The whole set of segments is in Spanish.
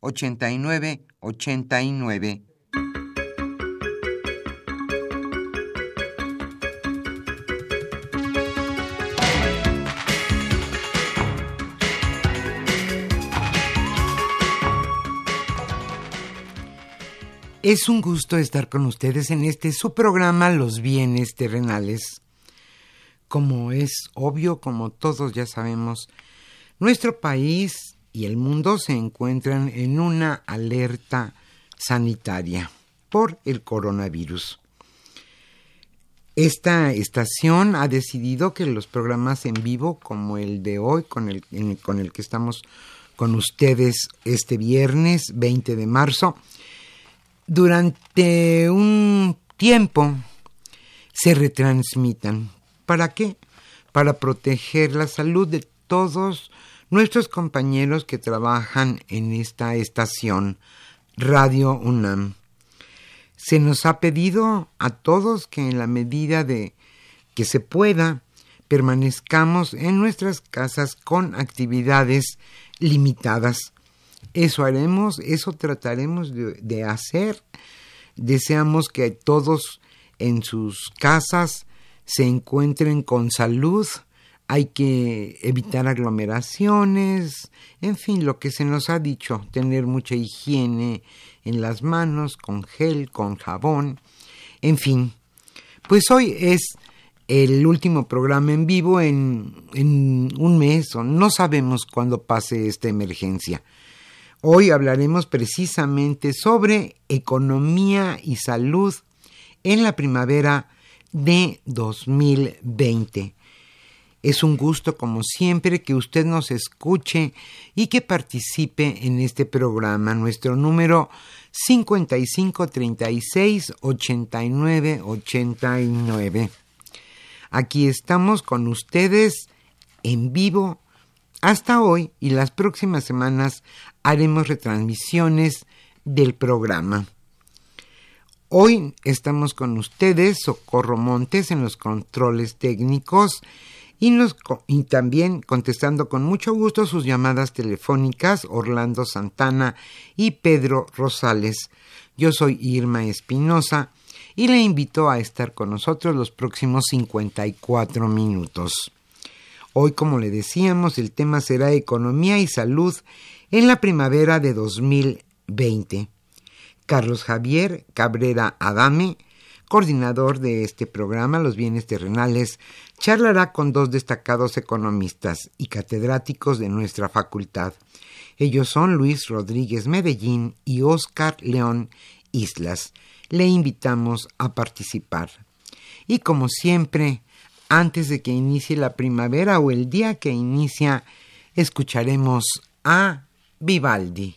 89 89. Es un gusto estar con ustedes en este su programa Los bienes terrenales. Como es obvio, como todos ya sabemos, nuestro país y el mundo se encuentran en una alerta sanitaria por el coronavirus. Esta estación ha decidido que los programas en vivo, como el de hoy, con el, con el que estamos con ustedes este viernes 20 de marzo, durante un tiempo se retransmitan. ¿Para qué? Para proteger la salud de todos nuestros compañeros que trabajan en esta estación Radio UNAM. Se nos ha pedido a todos que en la medida de que se pueda permanezcamos en nuestras casas con actividades limitadas. Eso haremos, eso trataremos de, de hacer. Deseamos que todos en sus casas se encuentren con salud, hay que evitar aglomeraciones, en fin, lo que se nos ha dicho, tener mucha higiene en las manos, con gel, con jabón, en fin. Pues hoy es el último programa en vivo en, un mes o no sabemos cuándo pase esta emergencia. Hoy hablaremos precisamente sobre economía y salud en la primavera de 2020. Es un gusto, como siempre, que usted nos escuche y que participe en este programa. Nuestro número 5536 89 89. Aquí estamos con ustedes en vivo hasta hoy y las próximas semanas haremos retransmisiones del programa. Hoy estamos con ustedes, Socorro Montes, en los controles técnicos y, también contestando con mucho gusto sus llamadas telefónicas Orlando Santana y Pedro Rosales. Yo soy Irma Espinosa y le invito a estar con nosotros los próximos 54 minutos. Hoy, como le decíamos, el tema será economía y salud en la primavera de 2020. Carlos Javier Cabrera Adame coordinador de este programa, Los Bienes Terrenales, charlará con dos destacados economistas y catedráticos de nuestra facultad. Ellos son Luis Rodríguez Medellín y Óscar León Islas. Le invitamos a participar. Y como siempre, antes de que inicie la primavera o el día que inicia, escucharemos a Vivaldi.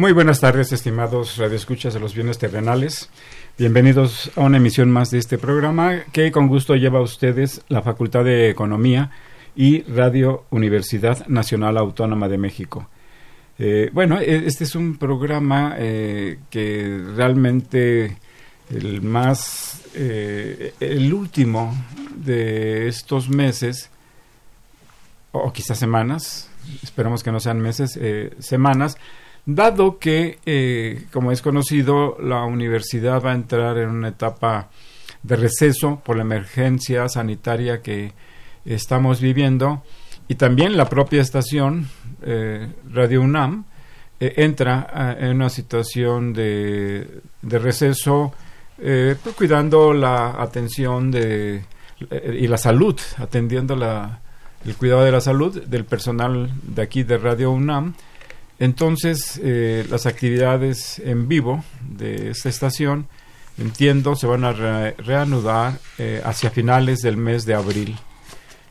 Muy buenas tardes, estimados radioescuchas de los bienes terrenales. Bienvenidos a una emisión más de este programa que con gusto lleva a ustedes la Facultad de Economía y Radio Universidad Nacional Autónoma de México. Eh, bueno, e, este es un programa eh, que realmente el más, eh, el último de estos meses, o quizás semanas, esperamos que no sean meses, semanas, dado que, eh, como es conocido, la universidad va a entrar en una etapa de receso por la emergencia sanitaria que estamos viviendo y también la propia estación eh, Radio UNAM eh, entra en una situación de, de receso pues, cuidando la atención de, y la salud, atendiendo la, el cuidado de la salud del personal de aquí de Radio UNAM entonces, eh, las actividades en vivo de esta estación, entiendo, se van a reanudar eh, hacia finales del mes de abril.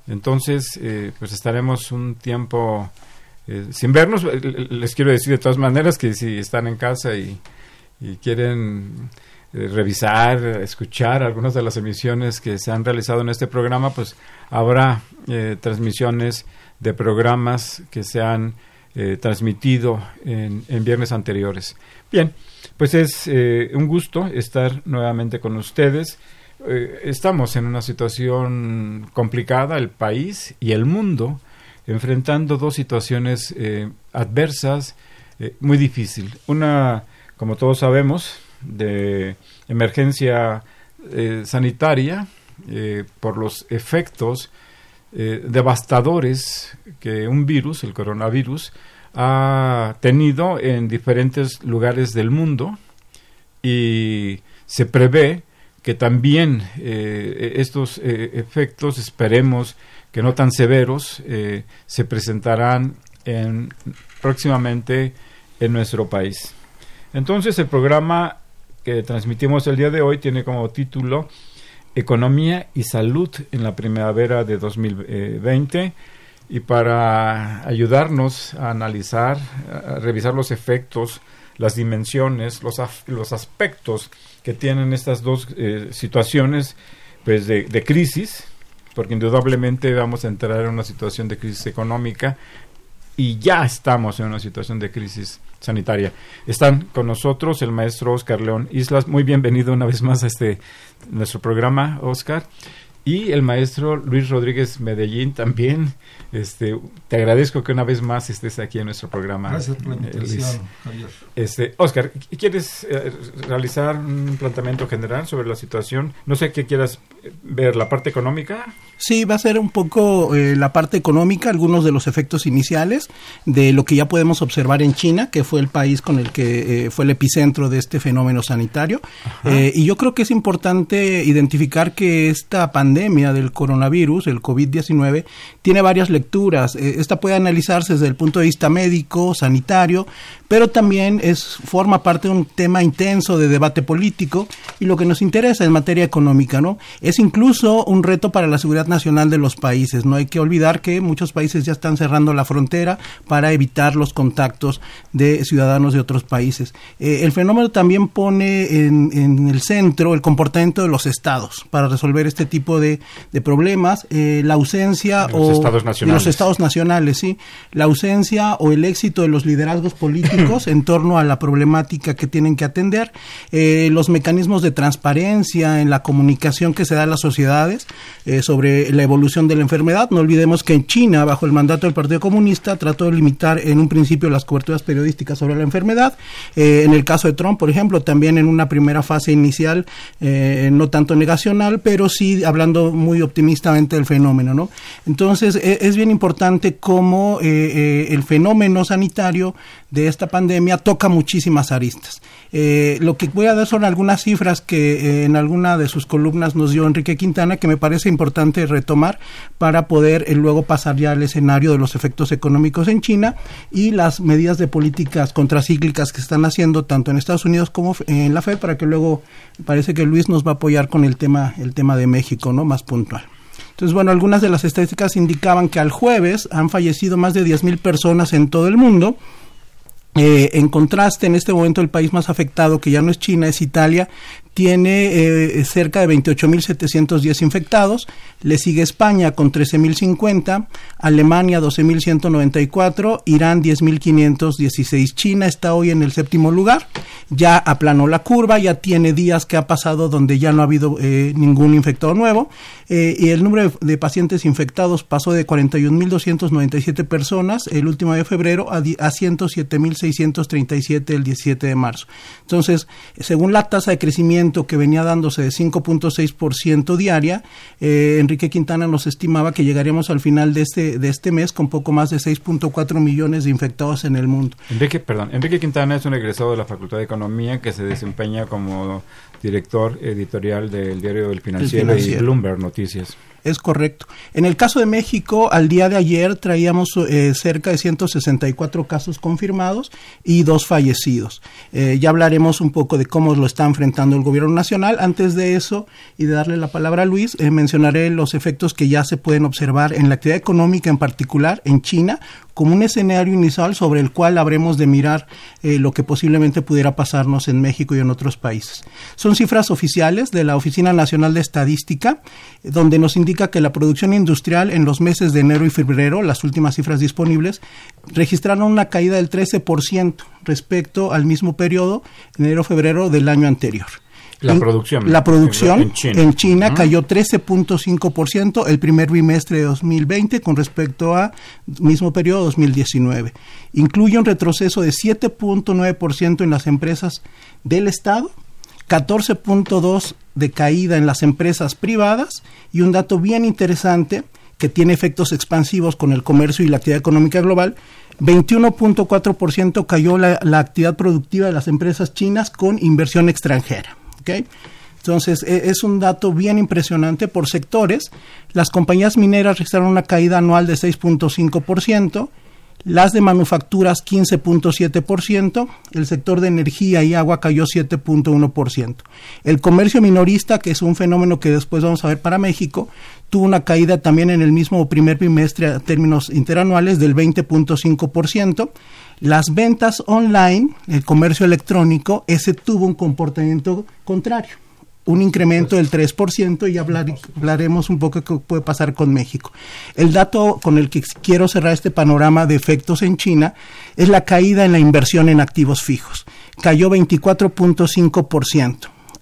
Entonces, eh, pues estaremos un tiempo sin vernos. Les quiero decir de todas maneras que si están en casa y, y quieren revisar, escuchar algunas de las emisiones que se han realizado en este programa, pues habrá transmisiones de programas que se han eh, transmitido en, viernes anteriores. Bien, pues es eh, un gusto estar nuevamente con ustedes. Eh, estamos en una situación complicada, el país y el mundo, enfrentando dos situaciones adversas, muy difícil. Una, como todos sabemos, de emergencia sanitaria por los efectos eh, devastadores que un virus, el coronavirus, ha tenido en diferentes lugares del mundo y se prevé que también eh, estos eh, efectos, esperemos que no tan severos, se presentarán en, próximamente en nuestro país. Entonces el programa que transmitimos el día de hoy tiene como título Economía y Salud en la primavera de 2020 y para ayudarnos a analizar, a revisar los efectos, las dimensiones, los, los aspectos que tienen estas dos eh, situaciones pues de, de crisis, porque indudablemente vamos a entrar en una situación de crisis económica y ya estamos en una situación de crisis sanitaria. Están con nosotros el maestro Oscar León Islas. Muy bienvenido una vez más a este nuestro programa, Oscar y el maestro Luis Rodríguez Medellín también. Este, te agradezco que una vez más estés aquí en nuestro programa. Gracias por la eh, invitación, Javier. Este, Oscar, ¿quieres eh, realizar un planteamiento general sobre la situación? No sé qué quieras ver, la parte económica. Sí, va a ser un poco eh, la parte económica, algunos de los efectos iniciales de lo que ya podemos observar en China, que fue el país con el que fue el epicentro de este fenómeno sanitario. y yo creo que es importante identificar que esta pandemia pandemia del coronavirus, el COVID-19, tiene varias lecturas. Eh, esta puede analizarse desde el punto de vista médico, sanitario, pero también es forma parte de un tema intenso de debate político y lo que nos interesa en materia económica, ¿no? Es incluso un reto para la seguridad nacional de los países. No hay que olvidar que muchos países ya están cerrando la frontera para evitar los contactos de ciudadanos de otros países. Eh, el fenómeno también pone en, el centro el comportamiento de los estados para resolver este tipo de, problemas, eh, la ausencia de los estados nacionales. los estados nacionales, sí, la ausencia o el éxito de los liderazgos políticos en torno a la problemática que tienen que atender, eh, los mecanismos de transparencia en la comunicación que se da a las sociedades eh, sobre la evolución de la enfermedad. No olvidemos que en China, bajo el mandato del Partido Comunista, trató de limitar en un principio las coberturas periodísticas sobre la enfermedad. Eh, en el caso de Trump, por ejemplo, también en una primera fase inicial, no tanto negacional, pero sí hablando muy optimistamente del fenómeno. ¿no? Entonces, e, es bien importante cómo el fenómeno sanitario de esta pandemia toca muchísimas aristas. Eh, lo que voy a dar son algunas cifras que eh, en alguna de sus columnas nos dio Enrique Quintana que me parece importante retomar para poder eh, luego pasar ya al escenario de los efectos económicos en China y las medidas de políticas contracíclicas que están haciendo tanto en Estados Unidos como en la FED para que luego parece que Luis nos va a apoyar con el tema el tema de México, ¿no? Más puntual. Entonces, bueno, algunas de las estadísticas indicaban que al jueves han fallecido más de 10.000 personas en todo el mundo eh, en contraste, en este momento el país más afectado, que ya no es China, es Italia, tiene eh, cerca de 28.710 infectados, le sigue España con 13.050, Alemania 12.194, Irán 10.516, China está hoy en el séptimo lugar, ya aplanó la curva, ya tiene días que ha pasado donde ya no ha habido eh, ningún infectado nuevo, eh, y el número de, pacientes infectados pasó de 41.297 personas el último de febrero a, a 107.637 el 17 de marzo. Entonces, según la tasa de crecimiento que venía dándose de 5.6% diaria, eh, Enrique Quintana nos estimaba que llegaríamos al final de este, de este mes con poco más de 6.4 millones de infectados en el mundo. Enrique, perdón, Enrique Quintana es un egresado de la Facultad de Economía que se desempeña como director editorial del diario El Financiero, y Bloomberg Noticias. Es correcto. En el caso de México, al día de ayer traíamos eh, cerca de 164 casos confirmados y dos fallecidos. Eh, ya hablaremos un poco de cómo lo está enfrentando el gobierno nacional. Antes de eso, y de darle la palabra a Luis, eh, mencionaré los efectos que ya se pueden observar en la actividad económica, en particular en China, como un escenario inicial sobre el cual habremos de mirar eh, lo que posiblemente pudiera pasarnos en México y en otros países. Son cifras oficiales de la Oficina Nacional de Estadística, donde nos indica que la producción industrial en los meses de enero y febrero, las últimas cifras disponibles, registraron una caída del 13% respecto al mismo periodo, enero-febrero del año anterior. La producción. La producción en China, cayó 13.5% el primer bimestre de 2020 con respecto a mismo periodo 2019. Incluye un retroceso de 7.9% en las empresas del Estado, 14.2% de caída en las empresas privadas y un dato bien interesante que tiene efectos expansivos con el comercio y la actividad económica global, 21.4% cayó la, la actividad productiva de las empresas chinas con inversión extranjera. Entonces, e, es un dato bien impresionante por sectores. Las compañías mineras registraron una caída anual de 6.5%, las de manufacturas 15.7%, el sector de energía y agua cayó 7.1%. El comercio minorista, que es un fenómeno que después vamos a ver para México, tuvo una caída también en el mismo primer bimestre a términos interanuales del 20.5%. Las ventas online, el comercio electrónico, ese tuvo un comportamiento contrario un incremento del 3% y hablaremos un poco qué puede pasar con México. El dato con el que quiero cerrar este panorama de efectos en China es la caída en la inversión en activos fijos. Cayó 24.5%.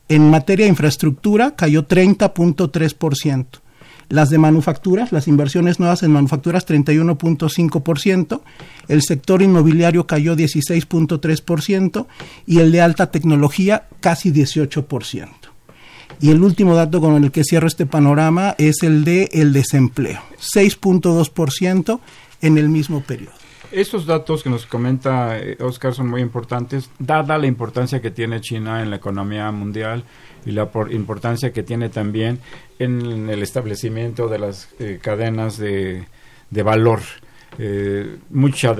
En materia de infraestructura cayó 30.3%. Las de manufacturas, las inversiones nuevas en manufacturas 31.5%, el sector inmobiliario cayó 16.3% y el de alta tecnología casi 18%. Y el último dato con el que cierro este panorama es el de el desempleo, 6.2% en el mismo periodo. Estos datos que nos comenta eh, Oscar son muy importantes, dada la importancia que tiene China en la economía mundial y la importancia que tiene también en el establecimiento de las eh, cadenas de, de valor. Eh, mucha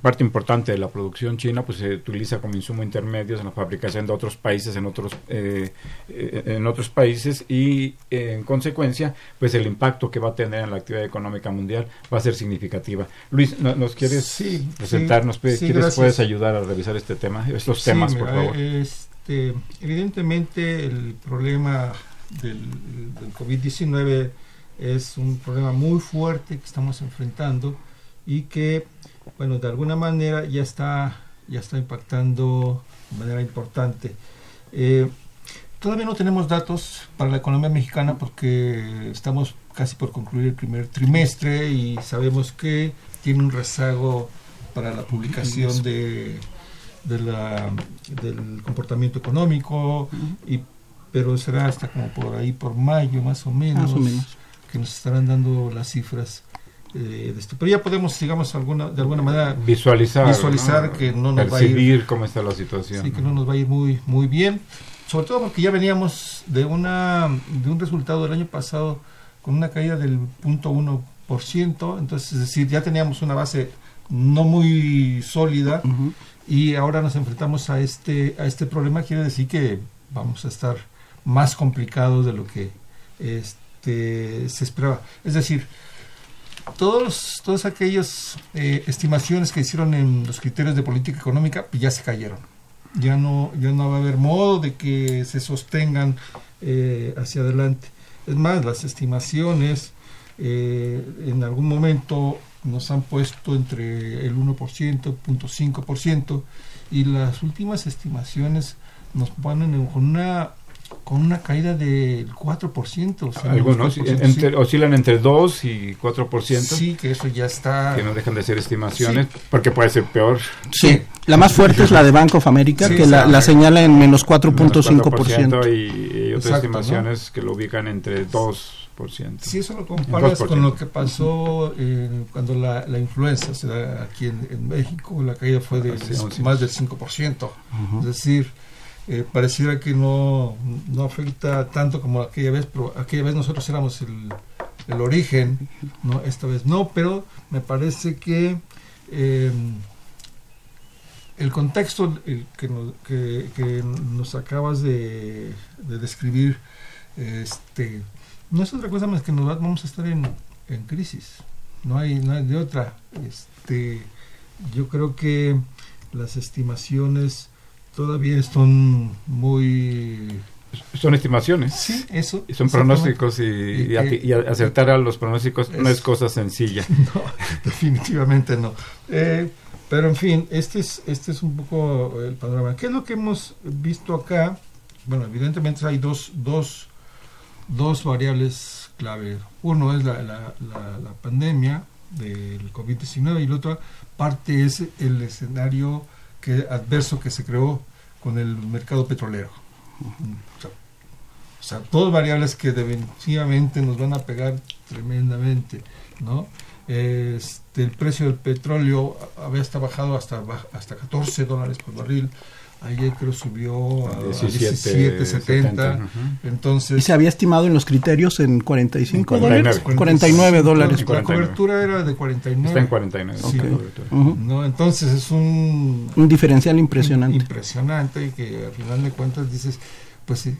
parte importante de la producción china pues se utiliza como insumo intermedios en la fabricación de otros países en otros eh, eh, en otros países y en consecuencia pues el impacto que va a tener en la actividad económica mundial va a ser significativa. Luis nos quieres presentarnos puedes ayudar a revisar este tema estos temas por favor este, evidentemente el problema del, del COVID-19 es un problema muy fuerte que estamos enfrentando y que, bueno, de alguna manera ya está, ya está impactando de manera importante. Eh, todavía no tenemos datos para la economía mexicana porque estamos casi por concluir el primer trimestre y sabemos que tiene un rezago para la publicación de, de la, del comportamiento económico, y, pero será hasta como por ahí, por mayo más o menos, que nos estarán dando las cifras eh, esto. Pero ya podemos, digamos, alguna, de alguna manera visualizar, visualizar que no nos va a ir cómo está la situación. Sí, que no nos va a ir muy, muy bien. Sobre todo porque ya veníamos de, una, de un resultado del año pasado con una caída del 0.1%, entonces es decir, ya teníamos una base no muy sólida y ahora nos enfrentamos a este, a este problema, quiere decir que vamos a estar más complicados de lo que este, se esperaba. Es decir, todos, todas aquellas eh, estimaciones que hicieron en los criterios de política económica pues, ya se cayeron. Ya no, ya no va a haber modo de que se sostengan eh, hacia adelante. Es más, las estimaciones eh, en algún momento nos han puesto entre el 1%, 0.5% y las últimas estimaciones nos ponen con una con una caída del 4%. O Algunos oscilan entre 2 y 4%. Sí, que eso ya está. Que no dejan de ser estimaciones, porque puede ser peor. Sí, la más fuerte es la de Bank of America, que la, señala en menos 4.5%. Y, y, otras estimaciones que lo ubican entre 2%. Si eso lo comparas con lo que pasó eh, cuando la, la, influenza se da aquí en, México, la caída fue de, más del 5%. Es decir, eh, pareciera que no, no afecta tanto como aquella vez, pero aquella vez nosotros éramos el, el origen, ¿no? esta vez no, pero me parece que eh, el contexto que, nos, que, nos acabas de, de, describir este, no es otra cosa más que nos vamos a estar en, en crisis, no hay, no hay de otra. Este, yo creo que las estimaciones todavía son muy son estimaciones. Sí, eso. Y son pronósticos y, acertar a los pronósticos no es cosa sencilla. No, definitivamente no. Eh, pero en fin, este es, este es un poco el panorama. ¿Qué es lo que hemos visto acá? Bueno, evidentemente hay dos, dos, dos variables clave. Uno es la, la, la pandemia del COVID-19 y la otra parte es el escenario que, adverso que se creó con el mercado petrolero. O sea, todas variables que definitivamente nos van a pegar tremendamente, ¿no? Este, el precio del petróleo había hasta bajado hasta, hasta 14 dólares por barril, Ayer creo subió a 17.70. Entonces. Y se había estimado en los criterios en 45 dólares. 49 dólares. La cobertura era de 49. Está en 49. ¿no? Entonces es un. Un diferencial impresionante. Impresionante y que al final de cuentas dices, pues sí,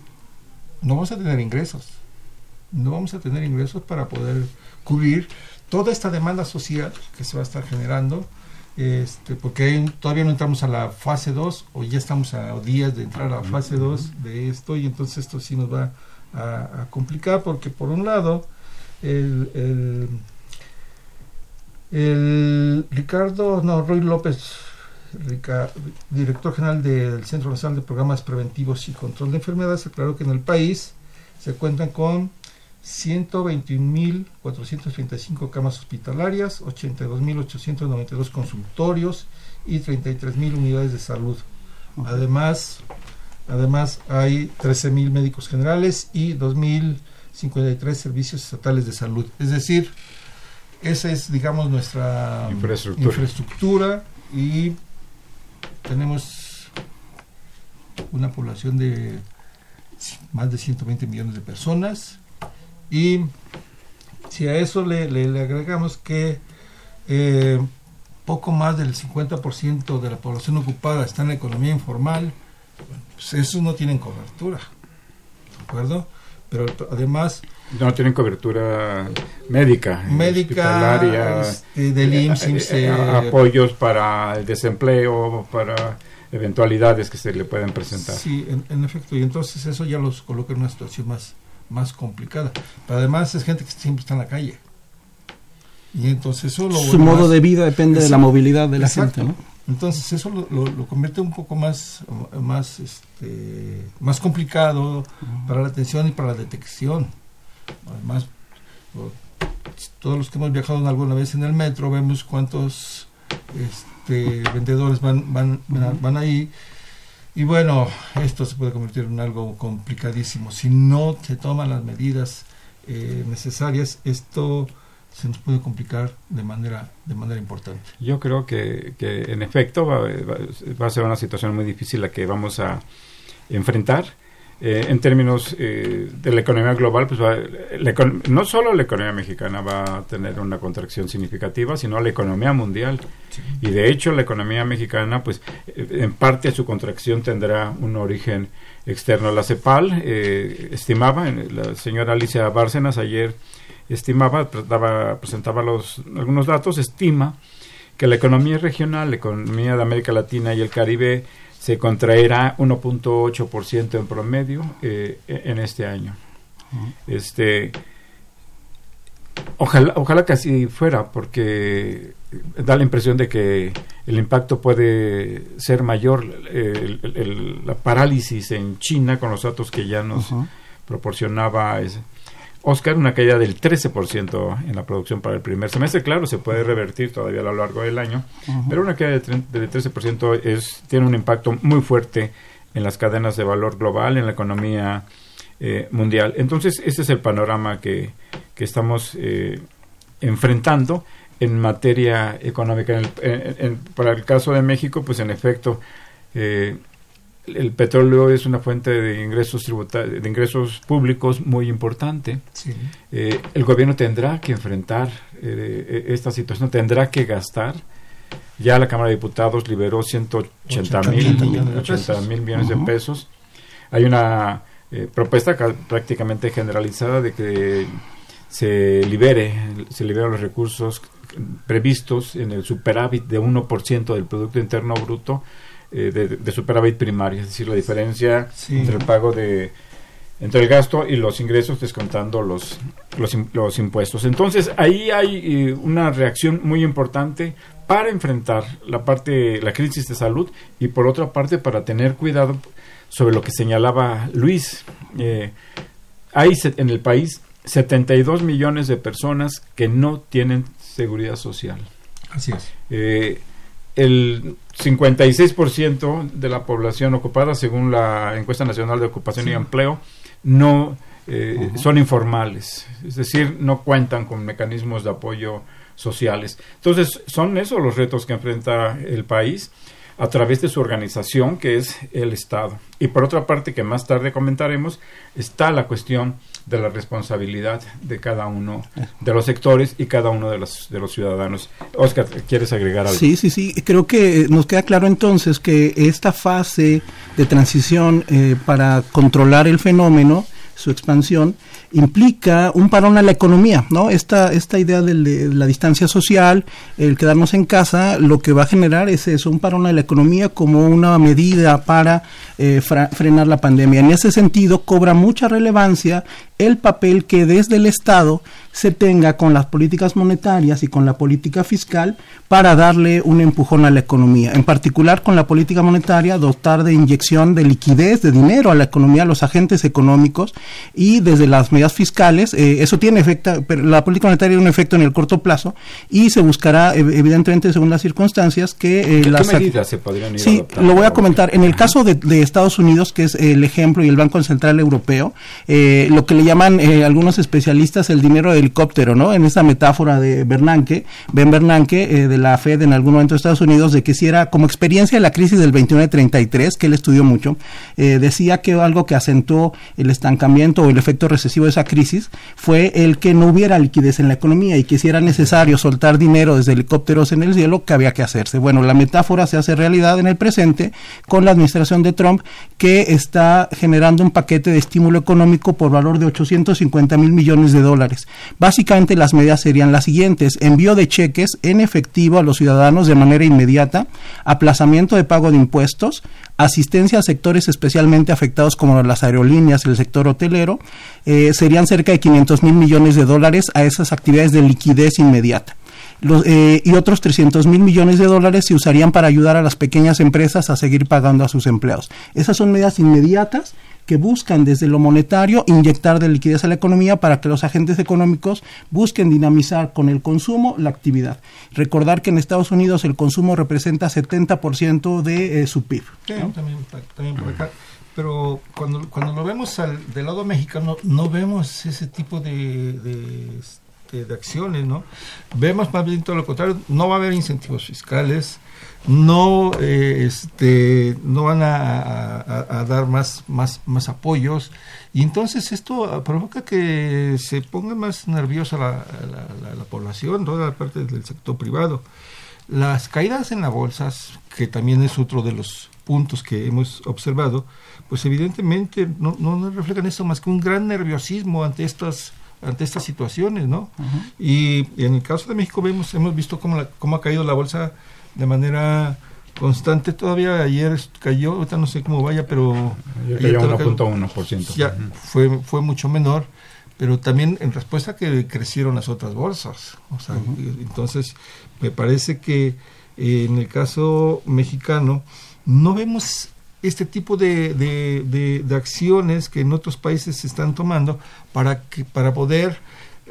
no vamos a tener ingresos. No vamos a tener ingresos para poder cubrir toda esta demanda social que se va a estar generando este, porque todavía no entramos a la fase 2 o ya estamos a días de entrar a la fase 2 de esto y entonces esto sí nos va a, complicar porque por un lado el, el, Ricardo, no, Roy López, director general del Centro Nacional de Programas Preventivos y Control de Enfermedades, aclaró que en el país se cuentan con 121.435 camas hospitalarias, 82.892 consultorios y 33.000 unidades de salud. Además, además hay 13.000 médicos generales y 2.053 servicios estatales de salud. Es decir, esa es, digamos, nuestra infraestructura, infraestructura y tenemos una población de más de 120 millones de personas y si a eso le, le, agregamos que eh, poco más del 50% de la población ocupada está en la economía informal, pues esos no tienen cobertura, ¿de acuerdo? Pero además... No tienen cobertura médica, médica, este, del eh, IMSS, eh, apoyos para el desempleo, para eventualidades que se le pueden presentar. Sí, en, en efecto, y entonces eso ya los coloca en una situación más, más complicada. Pero además es gente que siempre está en la calle. Y entonces eso Su modo de vida depende de la movilidad de la gente, ¿no? Entonces eso lo, lo, convierte un poco más, más, este, más complicado para la atención y para la detección. Además, todos los que hemos viajado alguna vez en el metro vemos cuántos este, vendedores van, van, van ahí y bueno, esto se puede convertir en algo complicadísimo. Si no se toman las medidas eh, necesarias, esto se nos puede complicar de manera de manera importante. Yo creo que, que en efecto va, va, a ser una situación muy difícil la que vamos a enfrentar eh, en términos eh, de la economía global, pues no solo la economía mexicana va a tener una contracción significativa, sino la economía mundial. Y de hecho, la economía mexicana, pues eh, en parte su contracción tendrá un origen externo. La CEPAL estimaba, la señora Alicia Bárcenas ayer estimaba, presentaba los, algunos datos, estima que la economía regional, la economía de América Latina y el Caribe, se contraerá 1.8% en promedio eh, en este año. Este, ojalá, ojalá que así fuera, porque da la impresión de que el impacto puede ser mayor, la parálisis en China con los datos que ya nos proporcionaba ese, Oscar, una caída del 13% en la producción para el primer semestre. Claro, se puede revertir todavía a lo largo del año, pero una caída del 13% es, tiene un impacto muy fuerte en las cadenas de valor global, en la economía eh, mundial. Entonces, ese es el panorama que, que estamos eh, enfrentando en materia económica. para el caso de México, pues en efecto, eh, el petróleo es una fuente de ingresos de ingresos públicos muy importante. Eh, el gobierno tendrá que enfrentar eh, esta situación, tendrá que gastar. Ya la Cámara de Diputados liberó 180 mil millones de pesos. Hay una eh, propuesta prácticamente generalizada de que se libere, se liberen los recursos previstos en el superávit de 1% del Producto Interno Bruto eh, de, superávit primario, es decir, la diferencia entre el pago de entre el gasto y los ingresos descontando los, los, impuestos. Entonces, ahí hay eh, una reacción muy importante para enfrentar la parte, la crisis de salud y por otra parte para tener cuidado sobre lo que señalaba Luis. Eh, hay en el país 72 millones de personas que no tienen seguridad social. Así es. Eh, el 56% de la población ocupada, según la encuesta nacional de ocupación y empleo, no eh, son informales, es decir, no cuentan con mecanismos de apoyo sociales. Entonces, son esos los retos que enfrenta el país a través de su organización, que es el Estado. Y por otra parte, que más tarde comentaremos, está la cuestión de la responsabilidad de cada uno de los sectores y cada uno de los, de los ciudadanos. Oscar, ¿quieres agregar algo? Sí, sí, sí. Creo que nos queda claro entonces que esta fase de transición eh, para controlar el fenómeno su expansión, implica un parón a la economía, ¿no? Esta, esta idea de, la distancia social, el quedarnos en casa, lo que va a generar es eso, un parón a la economía como una medida para eh, frenar la pandemia. En ese sentido, cobra mucha relevancia el papel que desde el Estado se tenga con las políticas monetarias y con la política fiscal para darle un empujón a la economía. En particular con la política monetaria, dotar de inyección de liquidez, de dinero a la economía, a los agentes económicos y desde las medidas fiscales, eh, eso tiene efecto, pero la política monetaria tiene un efecto en el corto plazo y se buscará, evidentemente, según las circunstancias, que... Eh, las medidas se podrían ir Sí, lo voy a comentar. En el caso de, Estados Unidos, que es el ejemplo, y el Banco Central Europeo, eh, lo que le llaman eh, algunos especialistas el dinero de helicóptero, ¿no? En esa metáfora de Bernanke, Ben Bernanke, eh, de la Fed en algún momento de Estados Unidos, de que si era como experiencia de la crisis del 21-33, que él estudió mucho, eh, decía que algo que acentuó el estancamiento o el efecto recesivo de esa crisis fue el que no hubiera liquidez en la economía y que si era necesario soltar dinero desde helicópteros en el cielo, que había que hacerse. Bueno, la metáfora se hace realidad en el presente con la administración de Trump, que está generando un paquete de estímulo económico por valor de 850 mil millones de dólares. Básicamente las medidas serían las siguientes, envío de cheques en efectivo a los ciudadanos de manera inmediata, aplazamiento de pago de impuestos, asistencia a sectores especialmente afectados como las aerolíneas, el sector hotelero, eh, serían cerca de 500 mil millones de dólares a esas actividades de liquidez inmediata. Eh, y otros 300 mil millones de dólares se usarían para ayudar a las pequeñas empresas a seguir pagando a sus empleados. Esas son medidas inmediatas que buscan desde lo monetario inyectar de liquidez a la economía para que los agentes económicos busquen dinamizar con el consumo la actividad. Recordar que en Estados Unidos el consumo representa 70% de eh, su PIB. también, por acá. Pero cuando, cuando lo vemos al, del lado mexicano, no vemos ese tipo de, este, de acciones, ¿no? Vemos más bien todo lo contrario, no va a haber incentivos fiscales, no eh, este no van a, dar más más más apoyos. Y entonces esto provoca que se ponga más nerviosa la, la, población toda la parte del sector privado. Las caídas en las bolsas que también es otro de los puntos que hemos observado pues evidentemente no, no reflejan esto más que un gran nerviosismo ante estas ante estas situaciones no y, en el caso de México vemos hemos visto cómo la, cómo ha caído la bolsa de manera constante. Todavía ayer cayó, ahorita no sé cómo vaya, pero... Ayer cayó 1.1%. Ya fue, fue mucho menor, pero también en respuesta a que crecieron las otras bolsas. O sea, entonces me parece que eh, en el caso mexicano no vemos este tipo de, de, de, acciones que en otros países se están tomando para, que, para poder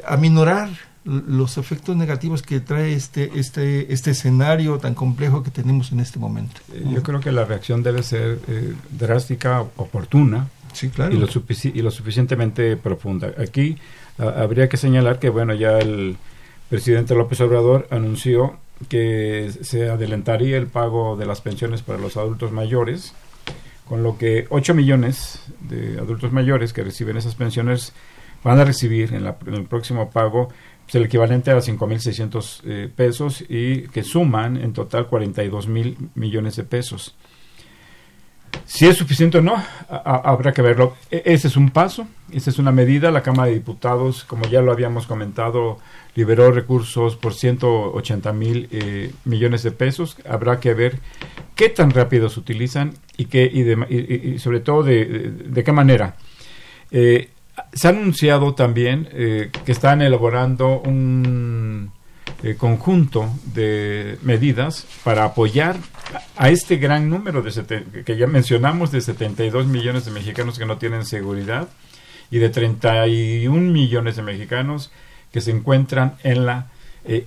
aminorar los efectos negativos que trae este, este, este escenario tan complejo que tenemos en este momento. Eh, yo creo que la reacción debe ser eh, drástica, oportuna sí, claro. y, lo y lo suficientemente profunda. Aquí habría que señalar que, bueno, ya el presidente López Obrador anunció que se adelantaría el pago de las pensiones para los adultos mayores, con lo que 8 millones de adultos mayores que reciben esas pensiones van a recibir en, en el próximo pago pues, el equivalente a 5.600 eh, pesos y que suman en total 42 mil millones de pesos. Si es suficiente o no, habrá que verlo. E, ese es un paso, esa es una medida. La Cámara de Diputados, como ya lo habíamos comentado, liberó recursos por 180 mil eh, millones de pesos. Habrá que ver qué tan rápido se utilizan y, qué, y, sobre todo de, qué manera. Eh, se ha anunciado también eh, que están elaborando un eh, conjunto de medidas para apoyar a este gran número de que ya mencionamos de 72 millones de mexicanos que no tienen seguridad y de 31 millones de mexicanos que se encuentran en la eh,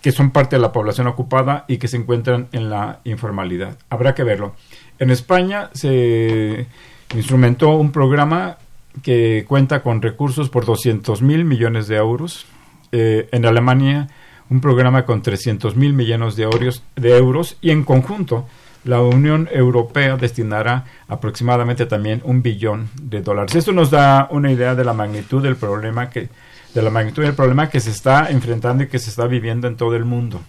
que son parte de la población ocupada y que se encuentran en la informalidad. Habrá que verlo. En España se instrumentó un programa que cuenta con recursos por 200 mil millones de euros. Eh, en Alemania, un programa con 300 mil millones de euros, de euros y en conjunto la Unión Europea destinará aproximadamente también un billón de dólares. Esto nos da una idea de la magnitud del problema que de la magnitud del problema que se está enfrentando y que se está viviendo en todo el mundo.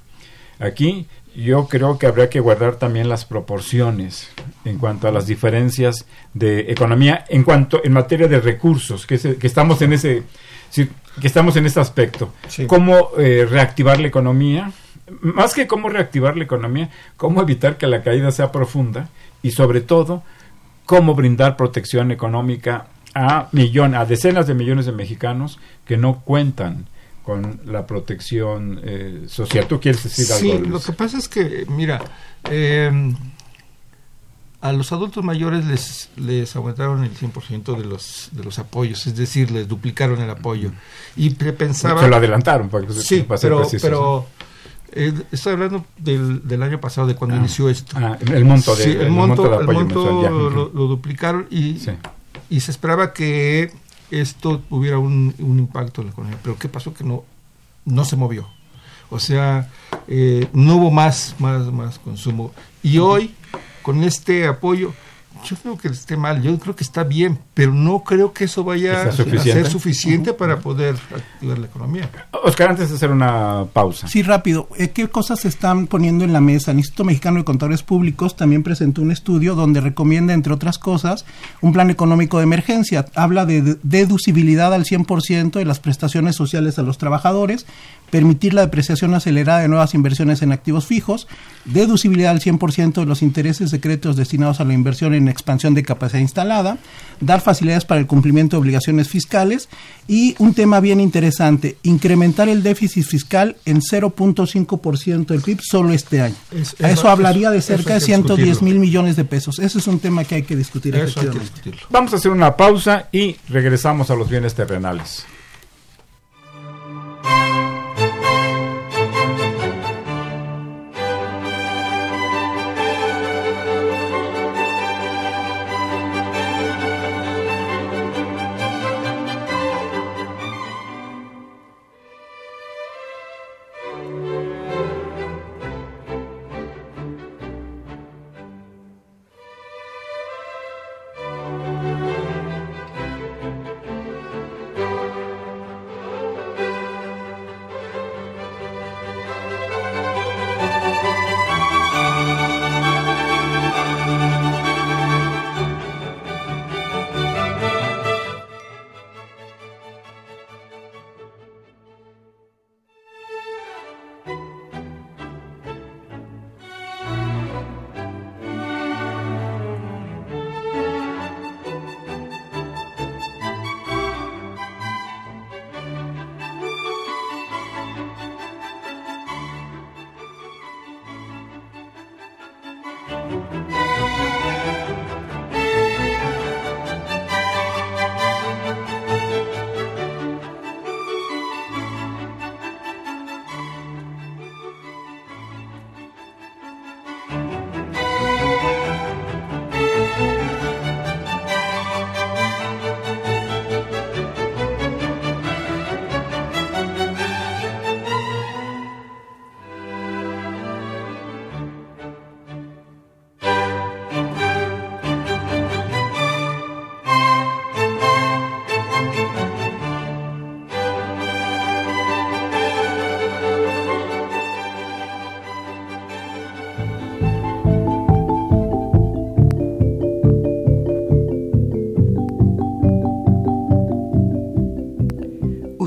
Aquí yo creo que habría que guardar también las proporciones en cuanto a las diferencias de economía, en cuanto en materia de recursos, que, que estamos en ese que estamos en este aspecto. Cómo eh, reactivar la economía, más que cómo reactivar la economía, cómo evitar que la caída sea profunda y sobre todo cómo brindar protección económica a millones, a decenas de millones de mexicanos que no cuentan con la protección eh, social. ¿Tú quieres decir algo? Sí, lo que pasa es que, mira, eh, a los adultos mayores les, les aumentaron el 100% de los, de los apoyos, es decir, les duplicaron el apoyo. Y pensaba... Se lo adelantaron. Para sí, pero, pero eh, estoy hablando del, del, año pasado, de cuando ah. inició esto. Ah, el monto de, sí, el, monto, el monto lo, duplicaron y, y se esperaba que esto tuviera un, un, impacto en la economía. Pero ¿qué pasó? Que no, no se movió. O sea, eh, no hubo más, más, más consumo. Y hoy con este apoyo yo creo que esté mal, yo creo que está bien, pero no creo que eso vaya a ser suficiente para poder activar la economía. Oscar, antes de hacer una pausa. Sí, rápido. Eh, ¿Qué cosas se están poniendo en la mesa? El Instituto Mexicano de Contadores Públicos también presentó un estudio donde recomienda, entre otras cosas, un plan económico de emergencia. Habla de deducibilidad al 100% de las prestaciones sociales a los trabajadores, permitir la depreciación acelerada de nuevas inversiones en activos fijos, deducibilidad al 100% de los intereses secretos destinados a la inversión en expansión de capacidad instalada, dar facilidades para el cumplimiento de obligaciones fiscales y un tema bien interesante, incrementar el déficit fiscal en 0.5% del PIB solo este año. eso, hablaría de cerca de 110 mil millones de pesos. Ese es un tema que hay que discutir. Vamos a hacer una pausa y regresamos a los bienes terrenales.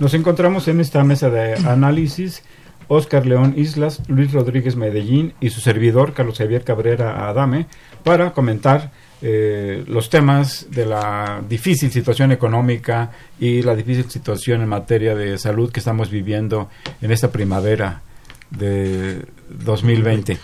Nos encontramos en esta mesa de análisis Oscar León Islas, Luis Rodríguez Medellín y su servidor Carlos Javier Cabrera Adame para comentar eh, los temas de la difícil situación económica y la difícil situación en materia de salud que estamos viviendo en esta primavera de 2020.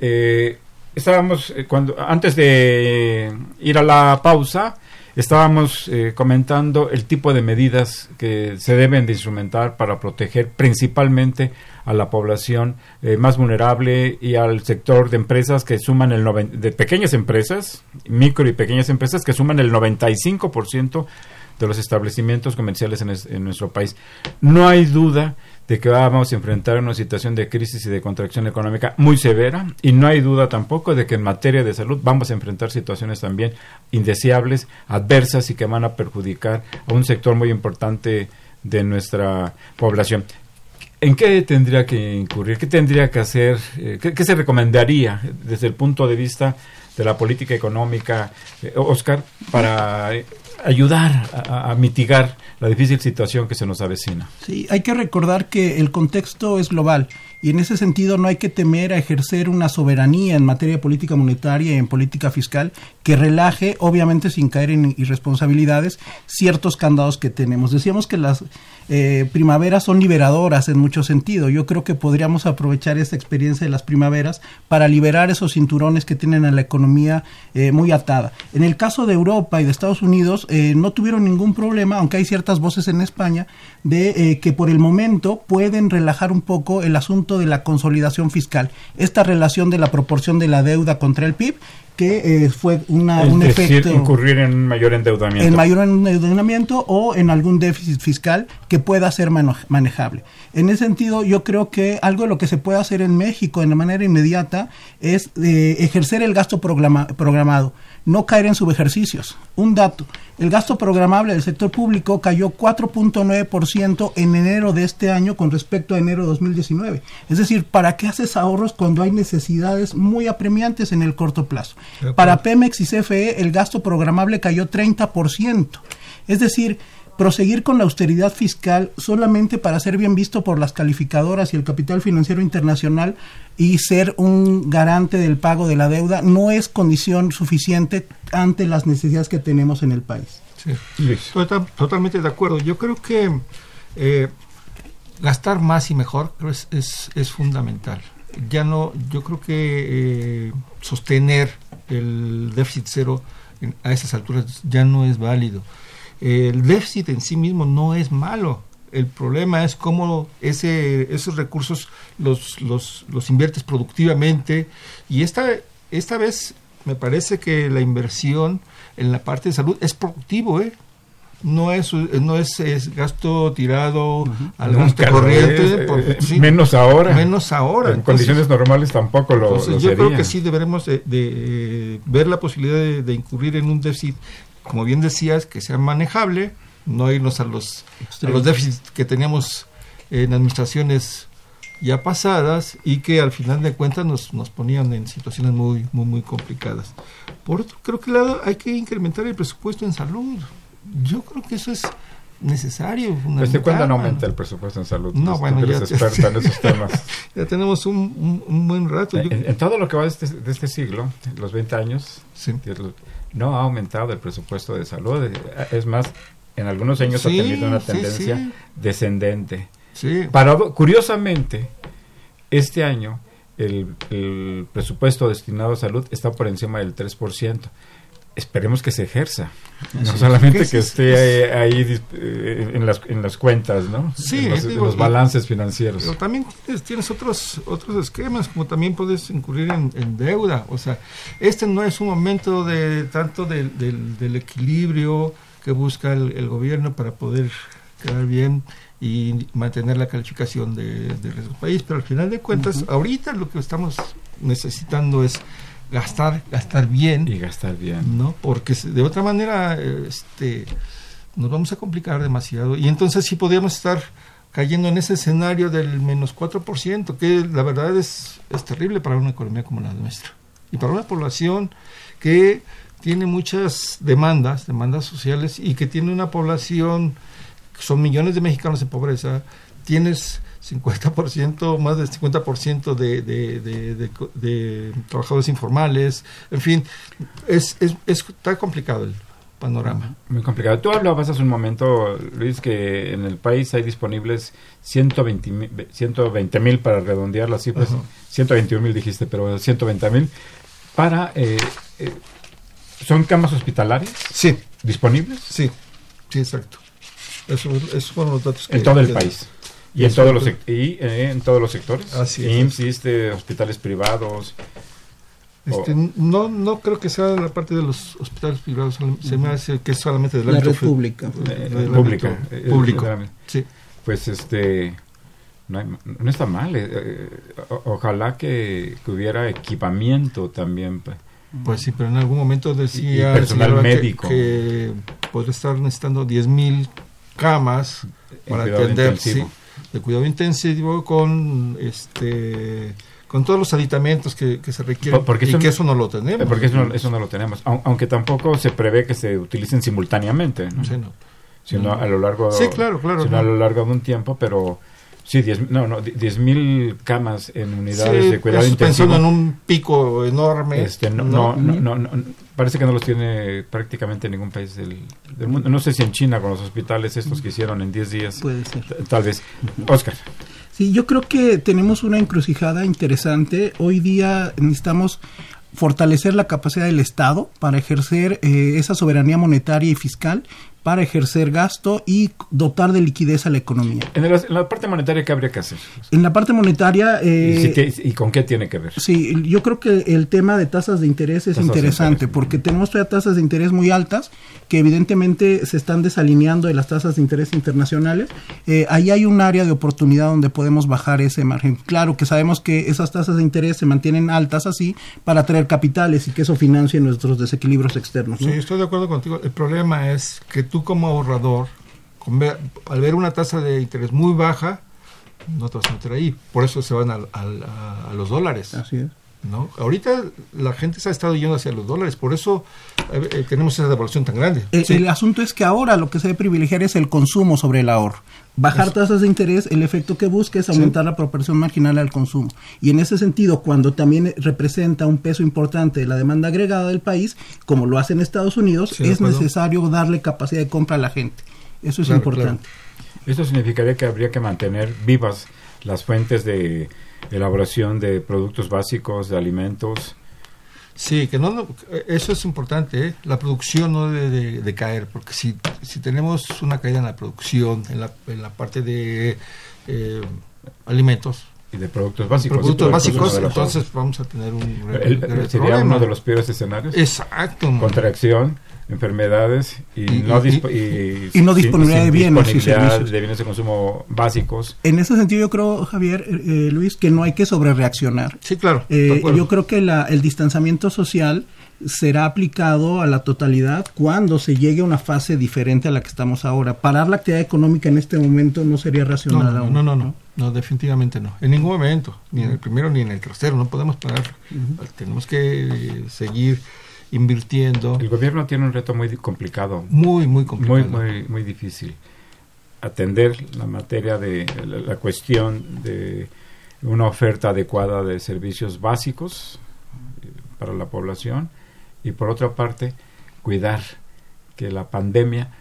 Eh, estábamos, eh, cuando, antes de ir a la pausa, estábamos eh, comentando el tipo de medidas que se deben de instrumentar para proteger principalmente a la población eh, más vulnerable y al sector de empresas que suman el de pequeñas empresas, micro y pequeñas empresas que suman el 95% de los establecimientos comerciales en, nuestro país. No hay duda de que vamos a enfrentar una situación de crisis y de contracción económica muy severa y no hay duda tampoco de que en materia de salud vamos a enfrentar situaciones también indeseables, adversas y que van a perjudicar a un sector muy importante de nuestra población. ¿En qué tendría que incurrir? ¿Qué tendría que hacer? Eh, ¿Qué, se recomendaría desde el punto de vista de la política económica, eh, Oscar, para ayudar a, mitigar la difícil situación que se nos avecina. Sí, hay que recordar que el contexto es global y en ese sentido no hay que temer a ejercer una soberanía en materia de política monetaria y en política fiscal que relaje, obviamente sin caer en irresponsabilidades, ciertos candados que tenemos. Decíamos que las eh, primaveras son liberadoras en mucho sentido. Yo creo que podríamos aprovechar esta experiencia de las primaveras para liberar esos cinturones que tienen a la economía eh, muy atada. En el caso de Europa y de Estados Unidos eh, no tuvieron ningún problema, aunque hay ciertas voces en España, de que por el momento pueden relajar un poco el asunto de la consolidación fiscal, esta relación de la proporción de la deuda contra el PIB que eh, fue una, un decir, efecto incurrir en mayor endeudamiento. En mayor endeudamiento o en algún déficit fiscal que pueda ser manejable. En ese sentido yo creo que algo de lo que se puede hacer en México de manera inmediata es eh, ejercer el gasto programado no caer en subejercicios. Un dato, el gasto programable del sector público cayó 4.9% en enero de este año con respecto a enero de 2019. Es decir, ¿para qué haces ahorros cuando hay necesidades muy apremiantes en el corto plazo? Para Pemex y CFE el gasto programable cayó 30%. Es decir, proseguir con la austeridad fiscal solamente para ser bien visto por las calificadoras y el capital financiero internacional y ser un garante del pago de la deuda no es condición suficiente ante las necesidades que tenemos en el país. Sí, totalmente de acuerdo. Yo creo que eh, gastar más y mejor es, es, fundamental. Ya no, yo creo que eh, sostener el déficit cero a esas alturas ya no es válido el déficit en sí mismo no es malo. El problema es cómo ese, esos recursos los, los, los inviertes productivamente. Y esta, esta vez me parece que la inversión en la parte de salud es productivo, ¿eh? no es no es, gasto tirado al gasto corriente eh, menos ahora menos ahora en condiciones normales tampoco lo, yo creo que sí deberemos de, ver la posibilidad de, incurrir en un déficit como bien decías, que sea manejable, no irnos a los, a los déficits que teníamos en administraciones ya pasadas y que al final de cuentas nos, nos ponían en situaciones muy, muy, muy complicadas. Por otro, creo que lado hay que incrementar el presupuesto en salud. Yo creo que eso es necesario. ¿Desde cuándo no aumenta el presupuesto en salud? No, bueno, ya, experta en esos temas. ya tenemos un, un, buen rato. En, todo lo que va de este, de este siglo, los 20 años, sí no ha aumentado el presupuesto de salud. Es más, en algunos años ha tenido una tendencia descendente. Para, curiosamente, este año el, el, presupuesto destinado a salud está por encima del 3% esperemos que se ejerza, no solamente que esté ahí, eh, en, las, en las cuentas, ¿no? Sí, en los, balances financieros. Pero también tienes, otros otros esquemas, como también puedes incurrir en, deuda. O sea, este no es un momento de tanto del, del, equilibrio que busca el, gobierno para poder quedar bien y mantener la calificación de, de nuestro país, pero al final de cuentas, ahorita lo que estamos necesitando es gastar, gastar bien. Y gastar bien. ¿No? Porque de otra manera este, nos vamos a complicar demasiado. Y entonces sí podríamos estar cayendo en ese escenario del menos 4%, que la verdad es, es terrible para una economía como la nuestra. Y para una población que tiene muchas demandas, demandas sociales, y que tiene una población, son millones de mexicanos en pobreza, tienes 50%, más del 50% de, de, de, de, trabajadores informales, en fin, es, es, está complicado el panorama. Muy complicado. Tú hablabas hace un momento, Luis, que en el país hay disponibles 120 mil para redondear las cifras, 121 mil dijiste, pero 120 mil para... Eh, eh, ¿Son camas hospitalarias Sí, disponibles? sí, sí, exacto. Eso, esos fueron los datos que... En todo el país. Y en todos los y eh, en todos los sectores. Así es. IMSS, ISSSTE, hospitales privados. Este, no, no creo que sea la parte de los hospitales privados, se me hace que es solamente del La ámbito red pública. eh, del pública, ámbito eh, público. eh, Sí. Pues este no, hay- no está mal. eh, eh, o- ojalá que, que hubiera equipamiento también. pa- Pues sí, pero en algún momento decía Y- y el personal que- médico. que, podría estar necesitando 10.000 camas para atender sí, de cuidado intensivo con este con todos los aditamentos que, que se requieren y que eso no lo tenemos. Eh, Porque eso no, eso no lo tenemos. Au- Aunque tampoco se prevé que se utilicen simultáneamente, ¿no? Sí, no. sino a lo largo Sí, claro, claro, sino no. a lo largo de un tiempo, pero sí, 10 no, no, 10.000 camas en unidades Sí, de cuidado intensivo. pensando en un pico enorme. Este, no, no, no, no, no, parece que no los tiene prácticamente ningún país del, del mundo. No sé si en China con los hospitales estos que hicieron en 10 días, Puede ser. tal vez. Oscar, Sí, yo creo que tenemos una encrucijada interesante. Hoy día necesitamos fortalecer la capacidad del Estado para ejercer eh, esa soberanía monetaria y fiscal, para ejercer gasto y dotar de liquidez a la economía. en, el- en la parte monetaria, ¿qué habría que hacer? En la parte monetaria... eh, ¿Y, si te- y con qué tiene que ver? Sí, yo creo que el tema de tasas de interés es Tasas interesante interés. porque tenemos todavía tasas de interés muy altas que evidentemente se están desalineando de las tasas de interés internacionales. Eh, ahí hay un área de oportunidad donde podemos bajar ese margen. Claro que sabemos que esas tasas de interés se mantienen altas así para atraer capitales y que eso financie nuestros desequilibrios externos. ¿no? Sí, estoy de acuerdo contigo. El problema es que tú como ahorrador, ver- al ver una tasa de interés muy baja, no te vas a meter ahí. Por eso se van a, a los dólares. Así es. ¿No? Ahorita la gente se ha estado yendo hacia los dólares, por eso eh, eh, tenemos esa devaluación tan grande. El, Sí. el asunto es que ahora lo que se debe privilegiar es el consumo sobre el ahorro. Bajar tasas de interés, el efecto que busca es aumentar la proporción marginal al consumo. Y en ese sentido, cuando también representa un peso importante de la demanda agregada del país, como lo hace en Estados Unidos, Sí, es necesario darle capacidad de compra a la gente. Eso es Claro, importante. Esto significaría que habría que mantener vivas las fuentes de elaboración de productos básicos, de alimentos. Sí, que no, no- eso es importante, ¿eh? la producción no debe de, de caer, porque si, si tenemos una caída en la producción, en la, en la parte de eh, alimentos, y de productos básicos. productos básicos, entonces vamos a tener un el- sería problema. uno de los peores escenarios. Exacto. Contracción, enfermedades y, Y- no, y- dispo- y, y no disponibilidad de bienes y disponibilidad servicios. de bienes de consumo básicos. En ese sentido, yo creo, Javier, eh, eh, Luis, que no hay que sobrereaccionar. Sí, claro. Eh, yo creo que la- el distanciamiento social será aplicado a la totalidad cuando se llegue a una fase diferente a la que estamos ahora. Parar la actividad económica en este momento no sería racional. no, aún, no, no, no, no, definitivamente no. En ningún momento, ni en el primero ni en el tercero, no podemos parar. Tenemos que seguir invirtiendo. El gobierno tiene un reto muy complicado, Muy, muy complicado. muy, muy, muy difícil. Atender la materia de la, la cuestión de una oferta adecuada de servicios básicos eh, para la población y por otra parte cuidar que la pandemia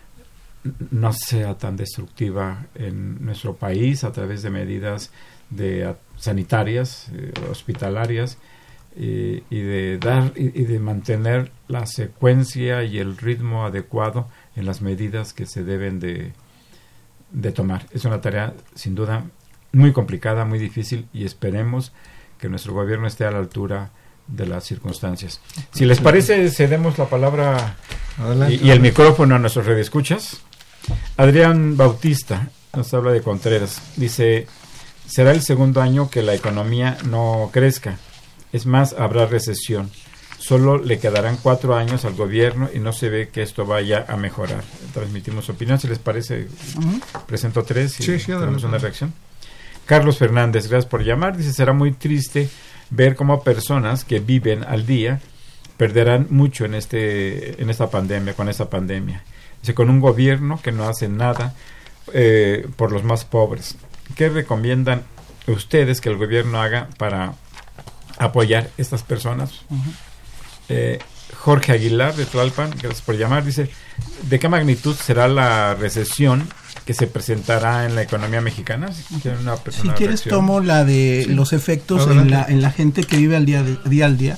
no sea tan destructiva en nuestro país a través de medidas de sanitarias, eh, hospitalarias y, y de dar y, y de mantener la secuencia y el ritmo adecuado en las medidas que se deben de, de tomar. Es una tarea sin duda muy complicada, muy difícil y esperemos que nuestro gobierno esté a la altura de las circunstancias. Si les parece, cedemos la palabra Adelante. y, y el micrófono a nuestros redescuchas. Adrián Bautista nos habla de Contreras. Dice, será el segundo año que la economía no crezca. Es más, habrá recesión. Solo le quedarán cuatro años al gobierno y no se ve que esto vaya a mejorar. Transmitimos opinión. Si les parece, presento tres y Sí, sí, tenemos una reacción. Carlos Fernández, gracias por llamar. Dice, será muy triste ver cómo personas que viven al día perderán mucho en este en esta pandemia, con esta pandemia. Dice, con un gobierno que no hace nada eh, por los más pobres. ¿Qué recomiendan ustedes que el gobierno haga para apoyar estas personas? Eh, Jorge Aguilar de Tlalpan, gracias por llamar, dice, ¿de qué magnitud será la recesión que se presentará en la economía mexicana? Si, una- Si quieres reacción. tomo la de los efectos en la, en la gente que vive al día, de- día al día.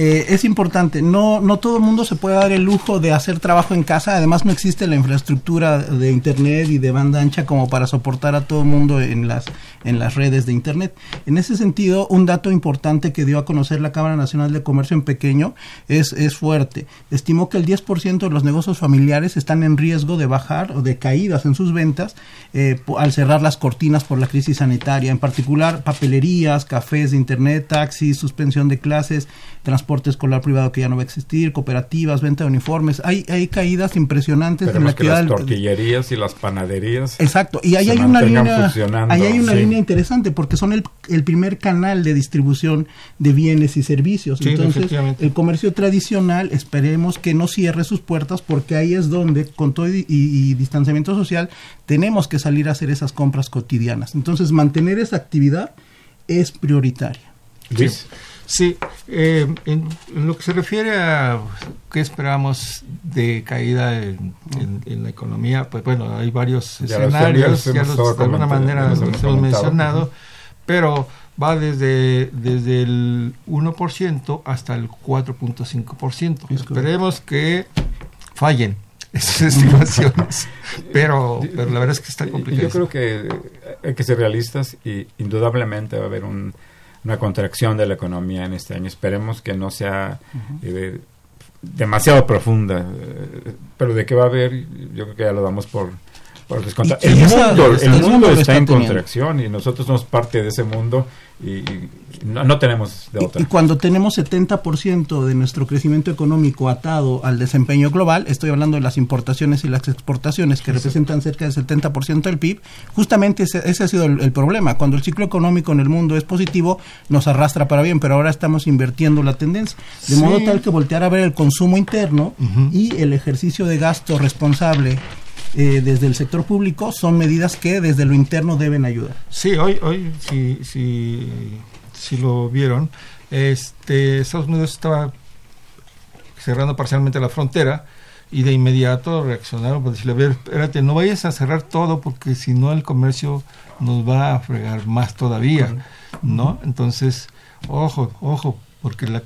Eh, es importante. No, no todo el mundo se puede dar el lujo de hacer trabajo en casa. Además, no existe la infraestructura de Internet y de banda ancha como para soportar a todo el mundo en las, en las redes de Internet. En ese sentido, un dato importante que dio a conocer la Cámara Nacional de Comercio en Pequeño es, es fuerte. Estimó que el 10% de los negocios familiares están en riesgo de bajar o de caídas en sus ventas eh, al cerrar las cortinas por la crisis sanitaria. En particular, papelerías, cafés de Internet, taxis, suspensión de clases, transporte escolar privado que ya no va a existir, cooperativas, venta de uniformes. Hay, hay caídas impresionantes en la actividad. Las tortillerías y las panaderías. Exacto. Y ahí hay una línea, ahí hay una línea interesante porque son el, el, primer canal de distribución de bienes y servicios. Entonces, el comercio tradicional esperemos que no cierre sus puertas porque ahí es donde, con todo y, y distanciamiento social, tenemos que salir a hacer esas compras cotidianas. Entonces, mantener esa actividad es prioritaria. Luis. Sí, eh, en, lo que se refiere a qué esperamos de caída en, la economía, pues bueno, hay varios escenarios, ya los, de alguna manera los hemos mencionado, pero va desde, desde el 1% hasta el 4.5%. Esperemos que fallen esas estimaciones, pero, pero la verdad es que está complicado. Yo creo que hay que ser realistas y indudablemente va a haber un una contracción de la economía en este año. Esperemos que no sea eh, demasiado profunda, eh, pero de qué va a haber, yo creo que ya lo damos por, por descontado. El, mundo, el mundo está, en contracción y nosotros somos parte de ese mundo y, no, tenemos de otra. Y, cuando tenemos 70% de nuestro crecimiento económico atado al desempeño global, estoy hablando de las importaciones y las exportaciones que representan cerca del 70% del PIB, justamente ese, ha sido el, problema. Cuando el ciclo económico en el mundo es positivo, nos arrastra para bien, pero ahora estamos invirtiendo la tendencia. De modo tal que voltear a ver el consumo interno y el ejercicio de gasto responsable eh, desde el sector público son medidas que desde lo interno deben ayudar. Sí, hoy, hoy si, si, si lo vieron, este, Estados Unidos estaba cerrando parcialmente la frontera y de inmediato reaccionaron para decirle, a ver, espérate, no vayas a cerrar todo porque si no el comercio nos va a fregar más todavía, ¿no? Entonces, ojo, ojo, porque la,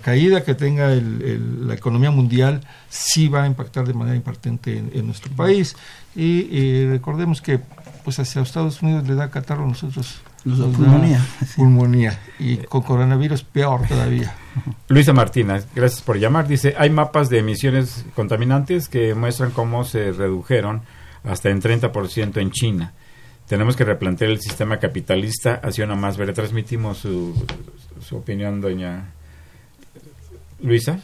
caída que tenga la economía mundial sí va a impactar de manera importante en, nuestro país. Y, recordemos que pues hacia Estados Unidos le da catarro a nosotros. pulmonía. Pulmonía. Y con coronavirus peor todavía. Luisa Martínez, gracias por llamar. Dice, hay mapas de emisiones contaminantes que muestran cómo se redujeron hasta en 30% en China tenemos que replantear el sistema capitalista hacia una más vera. Transmitimos su, su opinión, doña Luisa.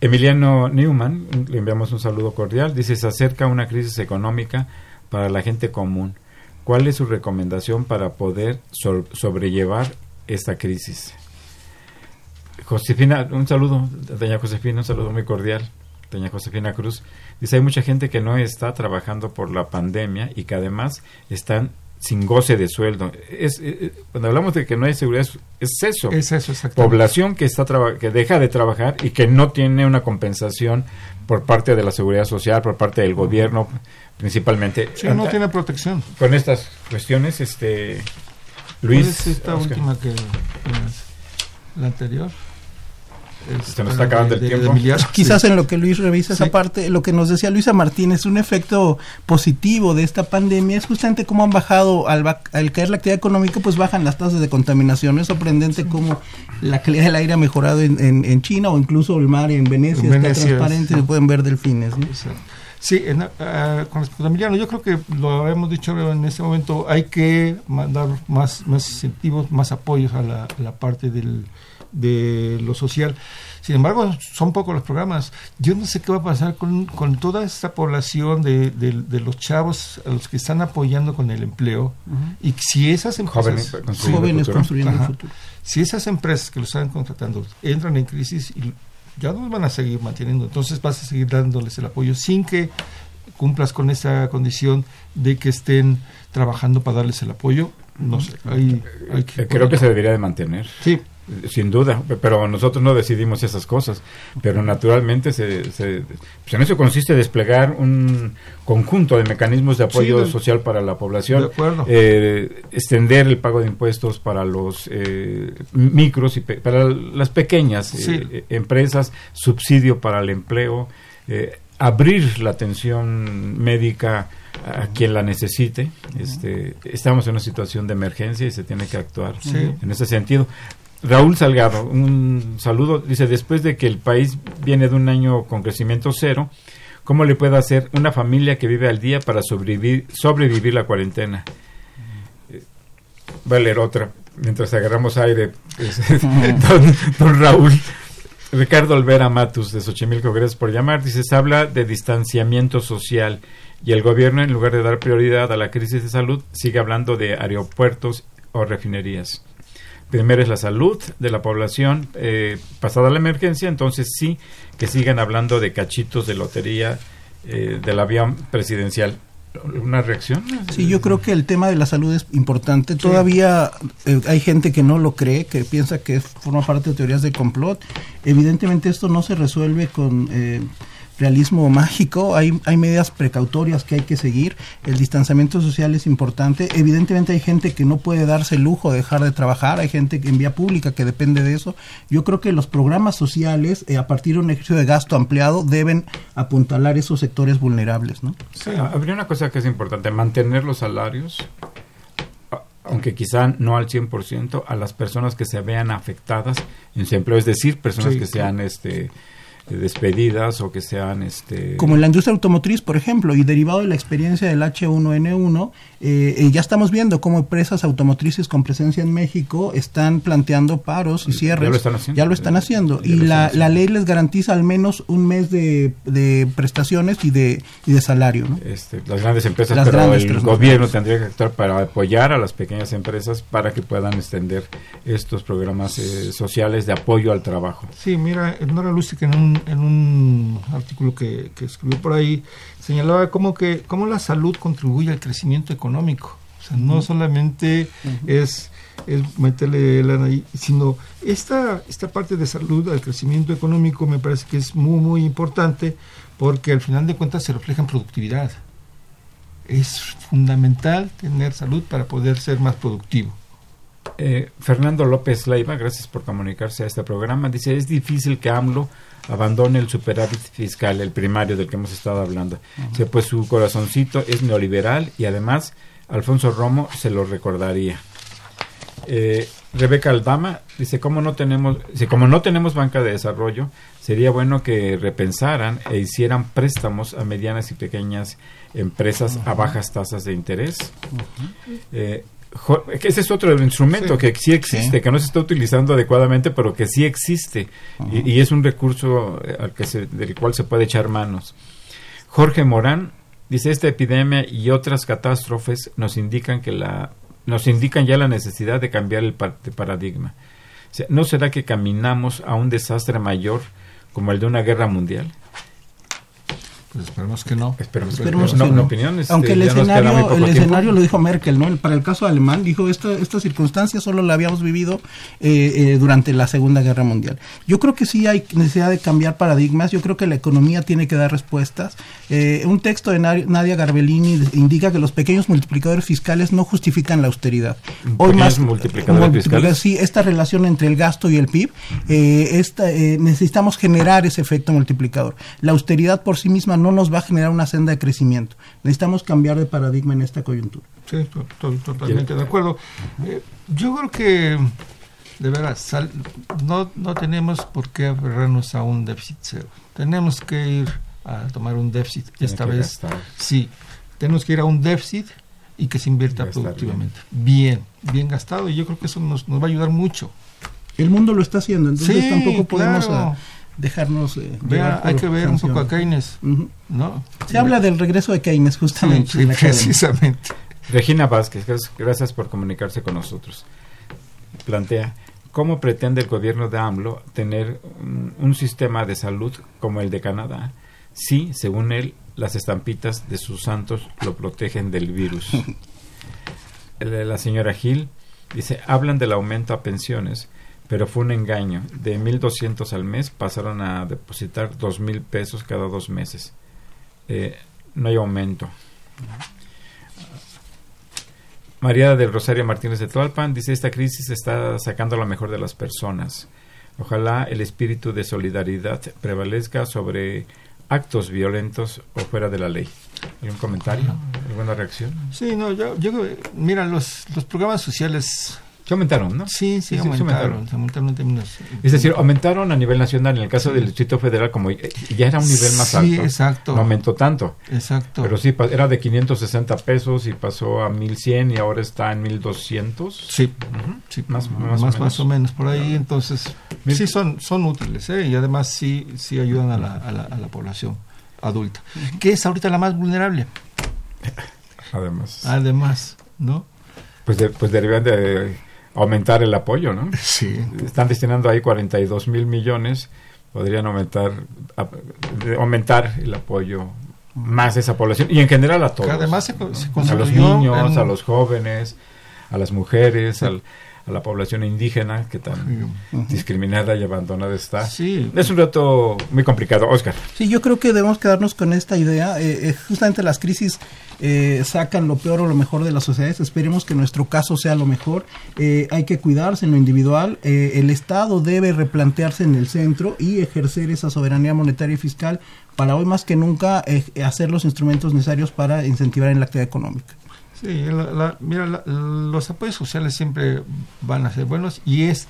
Emiliano Newman, le enviamos un saludo cordial, dice, se acerca una crisis económica para la gente común. ¿Cuál es su recomendación para poder sobrellevar esta crisis? Josefina, un saludo, doña Josefina, un saludo muy cordial, doña Josefina Cruz. Dice, hay mucha gente que no está trabajando por la pandemia y que además están sin goce de sueldo. Es, eh, eh, cuando hablamos de que no hay seguridad, es, eso. Es eso, Población que, está que deja de trabajar y que no tiene una compensación por parte de la seguridad social, por parte del gobierno, principalmente. Sí, no tiene protección. Con estas cuestiones, este Luis. esta última que, la anterior? Se nos está acabando el tiempo. Quizás en lo que Luis revisa esa parte, lo que nos decía Luisa Martínez, un efecto positivo de esta pandemia es justamente cómo han bajado, al, caer la actividad económica, pues bajan las tasas de contaminación. Es sorprendente cómo la calidad del aire ha mejorado en, China o incluso el mar en Venecia, está transparente, se pueden ver delfines. Sí, ah, con respecto a Emiliano, yo creo que lo habíamos dicho en este momento, hay que mandar más, más incentivos, más apoyos a la, a la parte del de lo social. Sin embargo, son pocos los programas. Yo no sé qué va a pasar con, con toda esta población de, de, los chavos a los que están apoyando con el empleo y si esas empresas jóvenes, construyendo, el futuro. Si esas empresas que los están contratando entran en crisis y ya no los van a seguir manteniendo, entonces vas a seguir dándoles el apoyo sin que cumplas con esa condición de que estén trabajando para darles el apoyo. No sé, hay, Creo que se debería de mantener. Sí, sin duda, pero nosotros no decidimos esas cosas, pero naturalmente se, se pues en eso consiste desplegar un conjunto de mecanismos de apoyo social para la población, eh, extender el pago de impuestos para los eh, micros y para las pequeñas eh, empresas, subsidio para el empleo, abrir la atención médica a quien la necesite. Este, estamos en una situación de emergencia y se tiene que actuar en ese sentido. Raúl Salgado, un saludo. Dice, después de que el país viene de un año con crecimiento cero, ¿cómo le puede hacer una familia que vive al día para sobrevivir, la cuarentena? Eh, voy a leer otra mientras agarramos aire. don, Raúl. Ricardo Olvera Matus, de Xochimilco, gracias por llamar. Dice, se habla de distanciamiento social y el gobierno, en lugar de dar prioridad a la crisis de salud, sigue hablando de aeropuertos o refinerías. Primero es la salud de la población eh, pasada la emergencia, entonces sí que sigan hablando de cachitos de lotería eh, del avión presidencial. ¿Una reacción? Sí, yo creo que el tema de la salud es importante. Todavía eh, hay gente que no lo cree, que piensa que forma parte de teorías de complot. Evidentemente esto no se resuelve con realismo mágico, hay, hay medidas precautorias que hay que seguir, el distanciamiento social es importante, evidentemente hay gente que no puede darse el lujo de dejar de trabajar, hay gente que en vía pública que depende de eso, yo creo que los programas sociales eh, a partir de un ejercicio de gasto ampliado deben apuntalar esos sectores vulnerables. ¿no? Sí, habría una cosa que es importante, mantener los salarios aunque quizá no al 100%, a las personas que se vean afectadas en su empleo, es decir, personas que sean este despedidas o que sean este como en la industria automotriz por ejemplo y derivado de la experiencia del H1N1 eh, eh, ya estamos viendo cómo empresas automotrices con presencia en México están planteando paros y cierres ya lo están haciendo, ya lo están haciendo. y la, la, ley les garantiza al menos un mes de, de prestaciones y de, y de salario este, las grandes empresas pero el gobierno tendría que actuar para apoyar a las pequeñas empresas para que puedan extender estos programas eh, sociales de apoyo al trabajo. Sí mira Nora Lucy que en un en un artículo que, escribió por ahí, señalaba cómo, que, cómo la salud contribuye al crecimiento económico. O sea, no solamente es, es meterle lana ahí, sino esta, esta parte de salud al crecimiento económico me parece que es muy, muy importante porque al final de cuentas se refleja en productividad. Es fundamental tener salud para poder ser más productivo. Eh, Fernando López Leiva, gracias por comunicarse a este programa. Dice, es difícil que AMLO abandone el superávit fiscal, el primario del que hemos estado hablando. pues su corazoncito es neoliberal y además Alfonso Romo se lo recordaría. Eh, Rebeca Aldama dice, ¿cómo no tenemos, dice, como no tenemos banca de desarrollo, sería bueno que repensaran e hicieran préstamos a medianas y pequeñas empresas a bajas tasas de interés ese es otro instrumento que sí existe, que no se está utilizando adecuadamente, pero que sí existe y, es un recurso eh, al que del cual se puede echar manos. Jorge Morán dice esta epidemia y otras catástrofes nos indican que la nos indican ya la necesidad de cambiar el paradigma. ¿No será que caminamos a un desastre mayor como el de una guerra mundial? Pues esperemos que no. Esperemos, que no. Este, Aunque el escenario, el escenario lo dijo Merkel, ¿no? Para el caso alemán, dijo, esta, esta circunstancia solo la habíamos vivido eh, eh, durante la Segunda Guerra Mundial. Yo creo que sí hay necesidad de cambiar paradigmas, yo creo que la economía tiene que dar respuestas. Eh, un texto de Nadia Garbellini indica que los pequeños multiplicadores fiscales no justifican la austeridad. Hoy más multiplicadores fiscales. Sí, esta relación entre el gasto y el PIB, esta, necesitamos generar ese efecto multiplicador. La austeridad por sí misma no no nos va a generar una senda de crecimiento. Necesitamos cambiar de paradigma en esta coyuntura. Sí, totalmente de acuerdo. Eh, yo creo que, de veras, no, no tenemos por qué aferrarnos a un déficit cero. Tenemos que ir a tomar un déficit. Esta vez, sí, tenemos que ir a un déficit y que se invierta productivamente. Bien. bien, gastado. Y yo creo que eso nos, nos va a ayudar mucho. El mundo lo está haciendo, entonces tampoco podemos dejarnos eh, hay que ver un poco a Keynes no se habla del regreso de Keynes justamente precisamente. Regina Vázquez gracias por comunicarse con nosotros. Plantea cómo pretende el gobierno de AMLO tener un, sistema de salud como el de Canadá si según él las estampitas de sus santos lo protegen del virus. La señora Gil dice hablan del aumento a pensiones pero fue un engaño. De 1.200 al mes pasaron a depositar 2.000 pesos cada dos meses. Eh, no hay aumento. María del Rosario Martínez de Tualpan dice, esta crisis está sacando lo mejor de las personas. Ojalá el espíritu de solidaridad prevalezca sobre actos violentos o fuera de la ley. ¿Algún comentario? ¿Alguna reacción? Sí, no, yo mira, los, los programas sociales se aumentaron, ¿no? Sí, sí, aumentaron, se aumentaron. en términos... Es decir, aumentaron a nivel nacional. En el caso del Distrito Federal, como ya era un nivel más alto. Sí, exacto. No aumentó tanto. Exacto. Pero sí, era de 560 pesos y pasó a 1100 y ahora está en 1200. Sí, sí más, más, más, o más, o menos por ahí. Entonces, sí son, son útiles ¿eh? y además sí, sí ayudan a la, a la, a la población adulta, que es ahorita la más vulnerable. Además. Además, ¿no? Pues, de, pues derivan de aumentar el apoyo, ¿no? Sí. Están destinando ahí 42 mil millones, podrían aumentar, aumentar el apoyo más a esa población y en general a todos. Además se, a los niños, a los jóvenes, a las mujeres, al, a la población indígena que tan discriminada y abandonada está. Sí. Es un reto muy complicado. Oscar. Sí, yo creo que debemos quedarnos con esta idea. Eh, eh, justamente las crisis eh, sacan lo peor o lo mejor de las sociedades. Esperemos que nuestro caso sea lo mejor. hay que cuidarse en lo individual. el Estado debe replantearse en el centro y ejercer esa soberanía monetaria y fiscal para hoy más que nunca hacer los instrumentos necesarios para incentivar en la actividad económica. Sí, la, mira, los apoyos sociales siempre van a ser buenos y es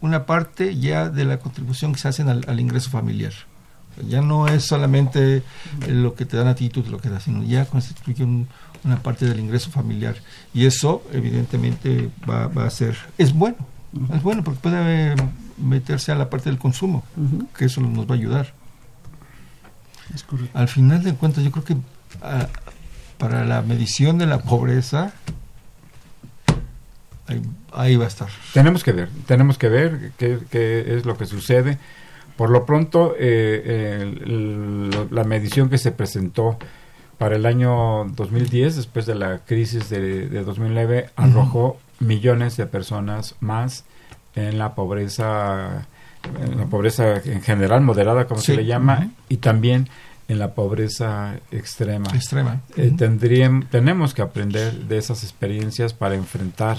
una parte ya de la contribución que se hacen al, ingreso familiar. Ya no es solamente lo que te dan a ti tú lo que das, sino ya constituye una parte del ingreso familiar. Y eso, evidentemente, va, va a ser. Es bueno, es bueno porque puede meterse a la parte del consumo, que eso nos va a ayudar. Al final de cuentas, yo creo que para la medición de la pobreza, ahí, va a estar. Tenemos que ver, tenemos que ver qué, es lo que sucede. Por lo pronto, eh, la medición que se presentó para el año 2010, después de la crisis de, 2009, arrojó millones de personas más en la pobreza, en la pobreza en general moderada, como se le llama, y también en la pobreza extrema. Extrema. Eh, tenemos que aprender de esas experiencias para enfrentar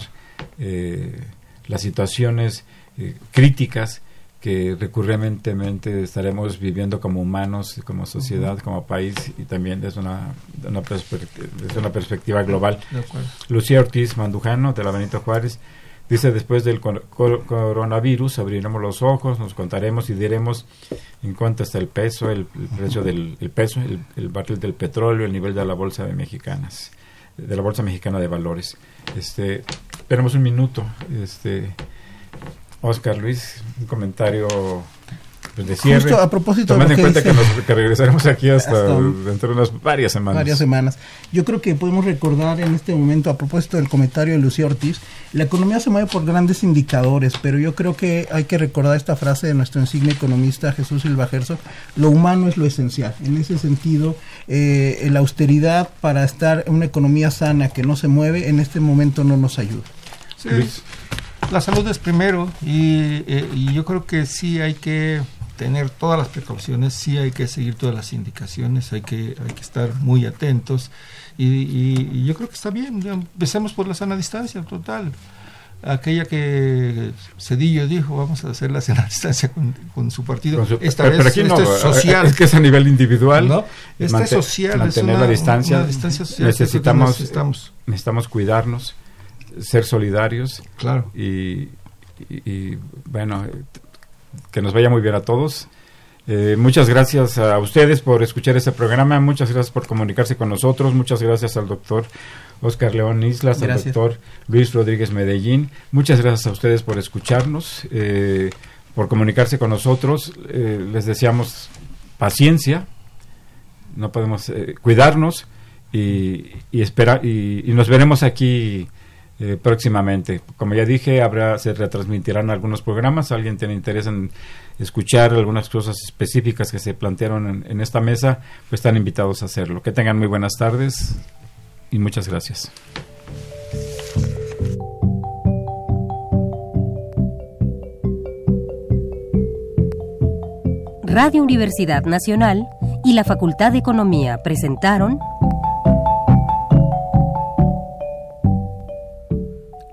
eh, las situaciones eh, críticas que recurrentemente estaremos viviendo como humanos, como sociedad, como país y también desde una, una, desde una perspectiva global. Lucía Ortiz Mandujano, de la Benito Juárez, Dice, después del coronavirus abriremos los ojos, nos contaremos y diremos en cuánto está el peso, el, precio del peso, el, barril del petróleo, el nivel de la bolsa de mexicanas, de la bolsa mexicana de valores. Este, esperemos un minuto. Este, Oscar Luis, un comentario pues, de cierre. a propósito Tomando en cuenta que, regresaremos aquí hasta, dentro de unas varias semanas. Varias semanas. Yo creo que podemos recordar en este momento, a propósito del comentario de Lucía Ortiz, la economía se mueve por grandes indicadores, pero yo creo que hay que recordar esta frase de nuestro insigne economista Jesús Silva Gerso, lo humano es lo esencial. En ese sentido, eh, la austeridad para estar en una economía sana que no se mueve, en este momento no nos ayuda. Sí. La salud es primero y, eh, y yo creo que sí hay que tener todas las precauciones, sí hay que seguir todas las indicaciones, hay que, hay que estar muy atentos y, yo creo que está bien, empecemos por la sana distancia total. Aquella que Cedillo dijo, vamos a hacer la sana distancia con, su partido. esta vez aquí no, es social. Es que es a nivel individual. ¿no? Esta es social. Mantener la distancia. necesitamos, necesitamos, necesitamos cuidarnos, ser solidarios. Claro. y, y bueno, que nos vaya muy bien a todos. Eh, muchas gracias a ustedes por escuchar este programa, muchas gracias por comunicarse con nosotros, muchas gracias al doctor Oscar León Islas, al doctor Luis Rodríguez Medellín, muchas gracias a ustedes por escucharnos, eh, por comunicarse con nosotros, eh, les deseamos paciencia, no podemos cuidarnos y, y, y nos veremos aquí eh, próximamente. Como ya dije, habrá, se retransmitirán algunos programas. alguien tiene interés en escuchar algunas cosas específicas que se plantearon en, en esta mesa, pues están invitados a hacerlo. Que tengan muy buenas tardes y muchas gracias. Radio Universidad Nacional y la Facultad de Economía presentaron